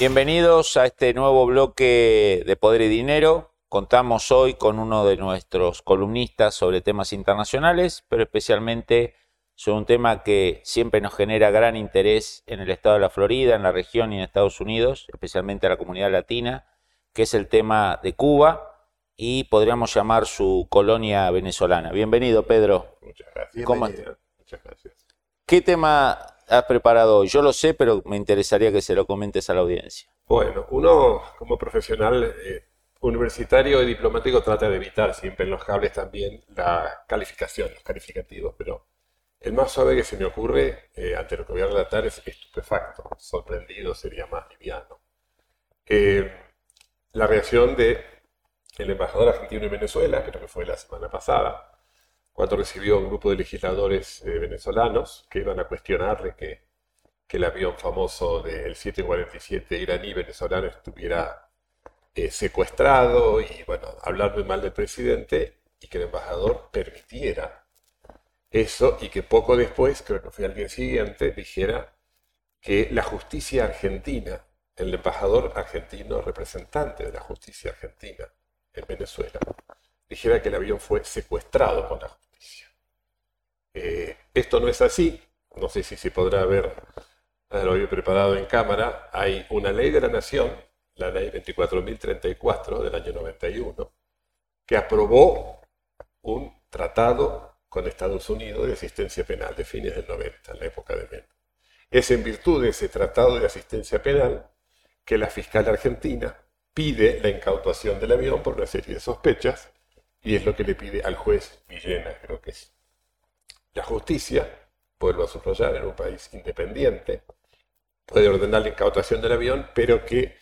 Bienvenidos a este nuevo bloque de Poder y Dinero. Contamos hoy con uno de nuestros columnistas sobre temas internacionales, pero especialmente sobre un tema que siempre nos genera gran interés en el estado de la Florida, en la región y en Estados Unidos, especialmente a la comunidad latina, que es el tema de Cuba y podríamos llamar su colonia venezolana. Bienvenido, Pedro. Muchas gracias. ¿Cómo. Muchas gracias. ¿Qué tema has preparado? Yo lo sé, pero me interesaría que se lo comentes a la audiencia. Bueno, uno como profesional eh, universitario y diplomático trata de evitar siempre en los cables también la calificación, los calificativos, pero el más suave que se me ocurre eh, ante lo que voy a relatar es estupefacto, sorprendido sería más liviano. Eh, la reacción de el embajador argentino en Venezuela, creo que fue la semana pasada, cuando recibió un grupo de legisladores eh, venezolanos que iban a cuestionarle que, que el avión famoso del 747 iraní venezolano estuviera eh, secuestrado y, bueno, hablar mal del presidente y que el embajador permitiera eso y que poco después, creo que fue al día siguiente, dijera que la justicia argentina, el embajador argentino representante de la justicia argentina en Venezuela, dijera que el avión fue secuestrado por la justicia. Eh, esto no es así, no sé si se podrá ver, lo había preparado en cámara, hay una ley de la nación, la ley 24.034 del año 91, que aprobó un tratado con Estados Unidos de asistencia penal de fines del 90, en la época de Menem. Es en virtud de ese tratado de asistencia penal que la fiscal argentina pide la incautación del avión por una serie de sospechas y es lo que le pide al juez Villena, creo que es. La justicia, vuelvo a subrayar, en un país independiente, puede ordenar la incautación del avión, pero que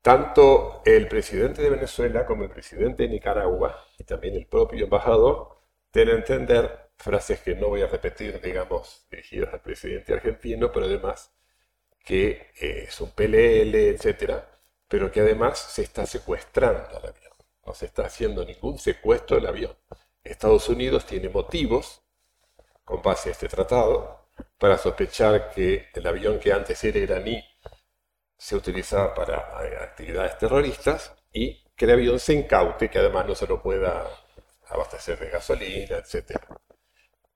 tanto el presidente de Venezuela como el presidente de Nicaragua y también el propio embajador deben entender frases que no voy a repetir, digamos, dirigidas al presidente argentino, pero además que eh, es un PLL, etcétera, pero que además se está secuestrando al avión. No se está haciendo ningún secuestro del avión. Estados Unidos tiene motivos, con base a este tratado, para sospechar que el avión que antes era iraní se utilizaba para eh, actividades terroristas y que el avión se incaute, que además no se lo pueda abastecer de gasolina, etc.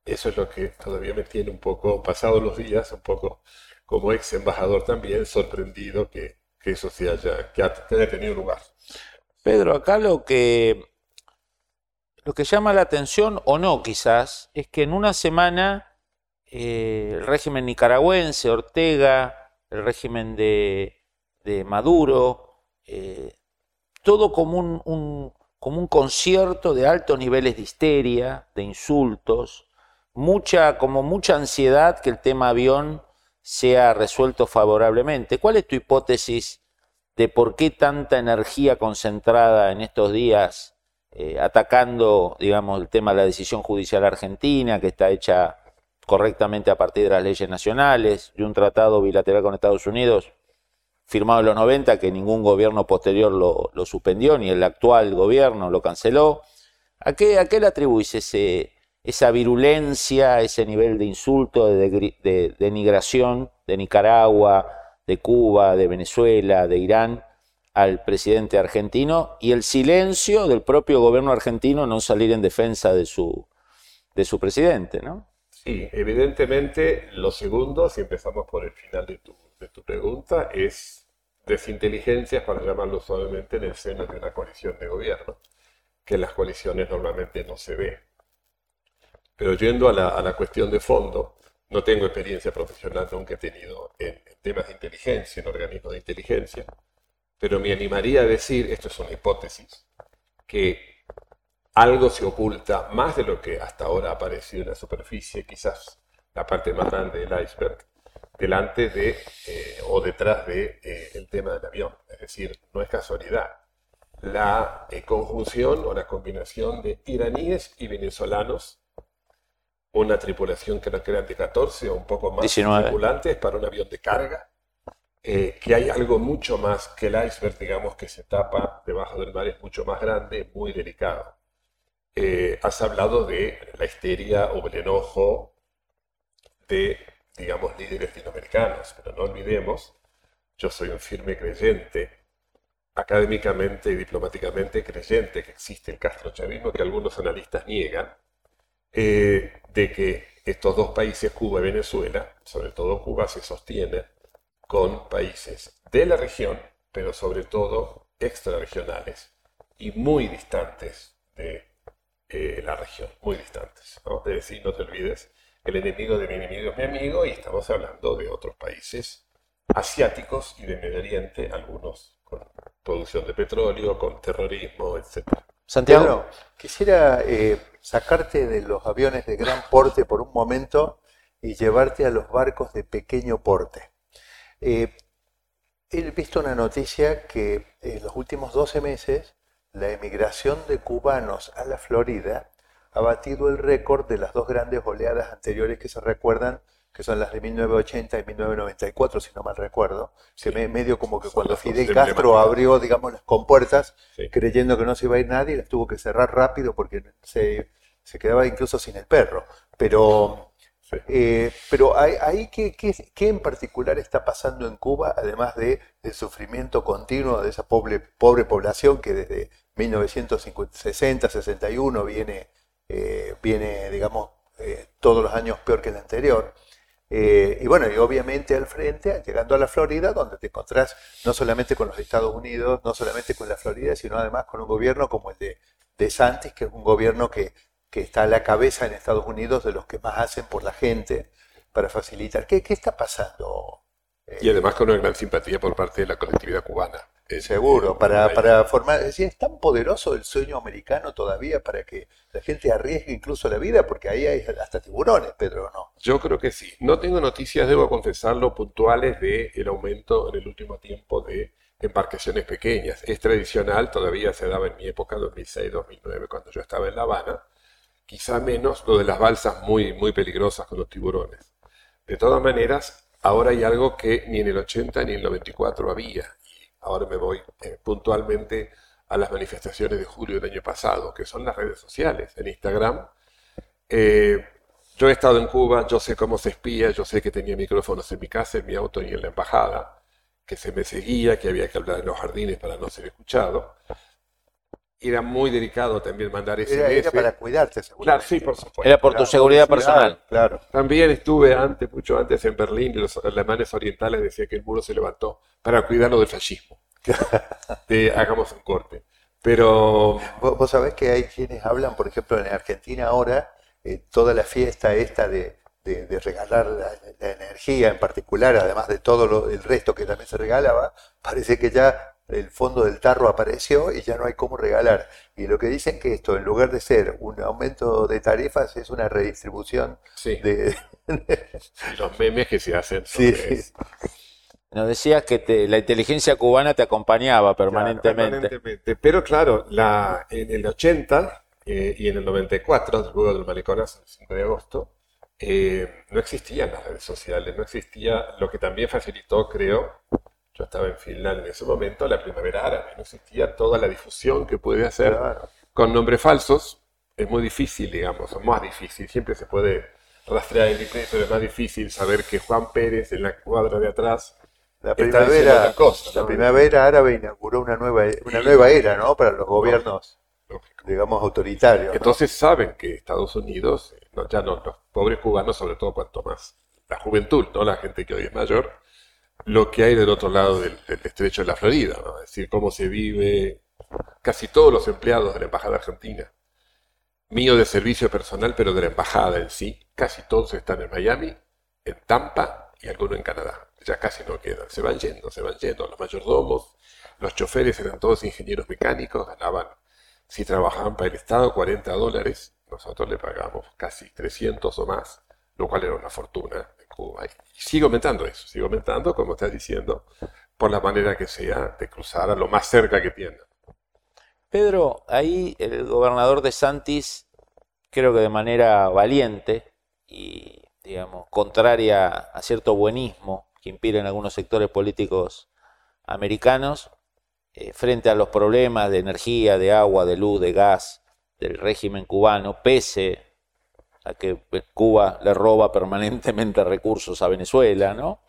Eso es lo que todavía me tiene un poco, pasados los días, un poco como ex embajador también, sorprendido que, que eso se haya, que haya tenido lugar. Pedro, acá lo que, lo que llama la atención, o no quizás, es que en una semana eh, el régimen nicaragüense, Ortega, el régimen de, de Maduro, eh, todo como un, como un concierto de altos niveles de histeria, de insultos, mucha, como mucha ansiedad que el tema avión sea resuelto favorablemente. ¿Cuál es tu hipótesis de por qué tanta energía concentrada en estos días eh, atacando, digamos, el tema de la decisión judicial argentina, que está hecha correctamente a partir de las leyes nacionales, de un tratado bilateral con Estados Unidos firmado en los 90, que ningún gobierno posterior lo, suspendió, ni el actual gobierno lo canceló. ¿A qué, a qué le atribuís ese, esa virulencia, ese nivel de insulto, de, de, de denigración de Nicaragua, de Cuba, de Venezuela, de Irán al presidente argentino y el silencio del propio gobierno argentino no salir en defensa de su, de su presidente, ¿no? Sí, evidentemente lo segundo, si empezamos por el final de tu, de tu pregunta, es desinteligencias, para llamarlo suavemente, en el seno de una coalición de gobierno, que en las coaliciones normalmente no se ve. Pero yendo a la, a la cuestión de fondo, no tengo experiencia profesional, nunca he tenido en, en temas de inteligencia, en organismos de inteligencia, pero me animaría a decir, esto es una hipótesis, que algo se oculta más de lo que hasta ahora ha aparecido en la superficie, quizás la parte más grande del iceberg, delante de eh, o detrás del de, el tema del avión. Es decir, no es casualidad. La conjunción o la combinación de iraníes y venezolanos una tripulación que no eran de 14 o un poco más 19. tripulantes para un avión de carga, eh, que hay algo mucho más que el iceberg, digamos, que se tapa debajo del mar, es mucho más grande, muy delicado. Eh, has hablado de la histeria o el enojo de, digamos, líderes latinoamericanos, pero no olvidemos, yo soy un firme creyente, académicamente y diplomáticamente creyente que existe el castrochavismo que algunos analistas niegan, eh, de que estos dos países, Cuba y Venezuela, sobre todo Cuba, se sostienen con países de la región, pero sobre todo extrarregionales y muy distantes de eh, la región, muy distantes. ¿no? Es decir, no te olvides, el enemigo de mi enemigo es mi amigo y estamos hablando de otros países asiáticos y de Medio Oriente, algunos con producción de petróleo, con terrorismo, etc. Santiago, quisiera eh, sacarte de los aviones de gran porte por un momento y llevarte a los barcos de pequeño porte. Eh, he visto una noticia que en los últimos 12 meses la emigración de cubanos a la Florida ha batido el récord de las dos grandes oleadas anteriores que se recuerdan que son las de 1980 y 1994, si no mal recuerdo, que me, medio como que cuando Fidel Castro abrió, digamos, las compuertas, creyendo que no se iba a ir nadie, las tuvo que cerrar rápido porque se, se quedaba incluso sin el perro. Pero, eh, pero ahí, ¿qué, qué, en particular está pasando en Cuba, además de, del sufrimiento continuo de esa pobre, pobre población que desde 1960, 61 viene, eh, viene digamos, eh, todos los años peor que el anterior? Eh, y bueno, y obviamente al frente, llegando a la Florida, donde te encontrás no solamente con los Estados Unidos, no solamente con la Florida, sino además con un gobierno como el de, de Santis, que es un gobierno que, que, está a la cabeza en Estados Unidos de los que más hacen por la gente para facilitar. ¿Qué, qué está pasando? y además con una gran simpatía por parte de la colectividad cubana. Seguro, para, para formar, es decir, es tan poderoso el sueño americano todavía para que la gente arriesgue incluso la vida, porque ahí hay hasta tiburones, Pedro, ¿no? Yo creo que sí. No tengo noticias, debo confesarlo, puntuales de el aumento en el último tiempo de embarcaciones pequeñas. Es tradicional, todavía se daba en mi época, 2006-2009, cuando yo estaba en La Habana, quizá menos lo de las balsas muy, muy peligrosas con los tiburones. De todas maneras, ahora hay algo que ni en el 80 ni en el 94 había, ahora me voy eh, puntualmente a las manifestaciones de julio del año pasado, que son las redes sociales, en Instagram. Eh, yo he estado en Cuba, yo sé cómo se espía, yo sé que tenía micrófonos en mi casa, en mi auto y en la embajada, que se me seguía, que había que hablar en los jardines para no ser escuchado. Era muy delicado también mandar ese era, era para cuidarte, Claro, sí, por supuesto. Era por tu seguridad personal. Claro. También estuve antes, mucho antes en Berlín, y los alemanes orientales decían que el muro se levantó para cuidarlo del fascismo. hagamos un corte. Pero... Vos, sabés que hay quienes hablan, por ejemplo, en Argentina ahora, eh, toda la fiesta esta de, de, regalar la, energía en particular, además de todo el resto que también se regalaba, parece que ya el fondo del tarro apareció y ya no hay cómo regalar. Y lo que dicen que esto, en lugar de ser un aumento de tarifas, es una redistribución de... Los memes que se hacen. Sí, Nos decías que la inteligencia cubana te acompañaba permanentemente. Pero claro, la, en el 80 eh, y en el 94, luego del maleconazo, el 5 de agosto, eh, no existían las redes sociales, no existía lo que también facilitó, creo, yo estaba en Finlandia en ese momento, la primavera árabe, no existía toda la difusión que puede hacer con nombres falsos. Es muy difícil, digamos, o más difícil, siempre se puede rastrear el IP, pero es más difícil saber que Juan Pérez en la cuadra de atrás la primavera, la primavera árabe inauguró una nueva, una nueva era, ¿no? Para los gobiernos, digamos, autoritarios. Entonces saben que Estados Unidos, no, ya no, los pobres cubanos, sobre todo cuanto más la juventud, ¿no? La gente que hoy es mayor, lo que hay del otro lado del, estrecho de la Florida, ¿no? es decir, cómo se vive casi todos los empleados de la Embajada Argentina, mío de servicio personal, pero de la Embajada en sí, casi todos están en Miami, en Tampa y algunos en Canadá. Ya casi no quedan, se van yendo, se van yendo. Los mayordomos, los choferes eran todos ingenieros mecánicos, ganaban, si trabajaban para el Estado, 40 dólares, nosotros le pagamos casi 300 o más, lo cual era una fortuna sigue aumentando eso, sigue aumentando, como estás diciendo, por la manera que sea de cruzar a lo más cerca que tienda. Pedro, ahí el gobernador de Santis, creo que de manera valiente y, digamos, contraria a cierto buenismo que impiren algunos sectores políticos americanos, eh, frente a los problemas de energía, de agua, de luz, de gas del régimen cubano, pese a que pues, Cuba le roba permanentemente recursos a Venezuela, ¿no?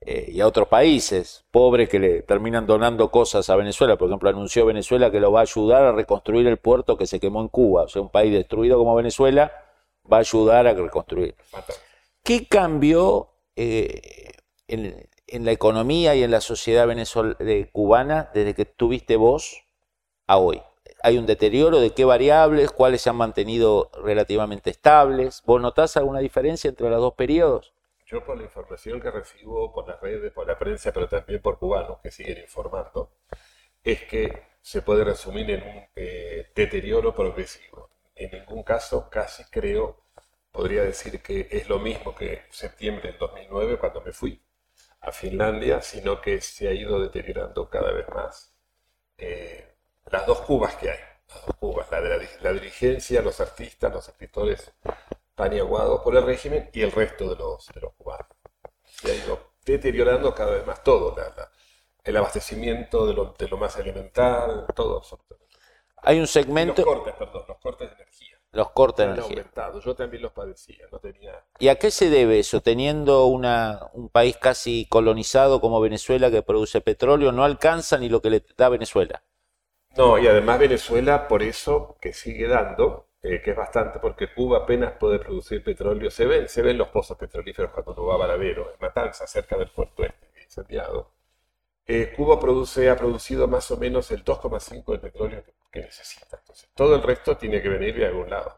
Eh, y a otros países pobres que le terminan donando cosas a Venezuela. Por ejemplo, anunció Venezuela que lo va a ayudar a reconstruir el puerto que se quemó en Cuba. O sea, un país destruido como Venezuela va a ayudar a reconstruir. ¿Qué cambió eh, en, la economía y en la sociedad cubana desde que tuviste vos a hoy? ¿Hay un deterioro de qué variables? ¿Cuáles se han mantenido relativamente estables? ¿Vos notás alguna diferencia entre los dos periodos? Yo por la información que recibo por las redes, por la prensa, pero también por cubanos que siguen informando, es que se puede resumir en un eh, deterioro progresivo. En ningún caso, casi creo, podría decir que es lo mismo que septiembre del 2009 cuando me fui a Finlandia, sino que se ha ido deteriorando cada vez más eh, las dos Cubas que hay. Las dos Cubas, la de la, la dirigencia, los artistas, los escritores tan aguado por el régimen y el resto de los, de los cubanos. Se ha ido deteriorando cada vez más todo, el abastecimiento de lo, de lo, más elemental, todo Hay un segmento... los cortes, perdón, los cortes de energía. Los cortes de energía. Aumentado. Yo también los padecía, no tenía... ¿Y a qué se debe eso? Teniendo una, un país casi colonizado como Venezuela que produce petróleo, no alcanza ni lo que le da Venezuela. No, y además Venezuela, por eso que sigue dando, eh, que es bastante porque Cuba apenas puede producir petróleo. Se ven, se ven los pozos petrolíferos cuando uno va a Varadero, en Matanza, cerca del puerto este, incendiado. Eh, Cuba produce, ha producido más o menos el 2,5 del petróleo que, necesita. Entonces, todo el resto tiene que venir de algún lado.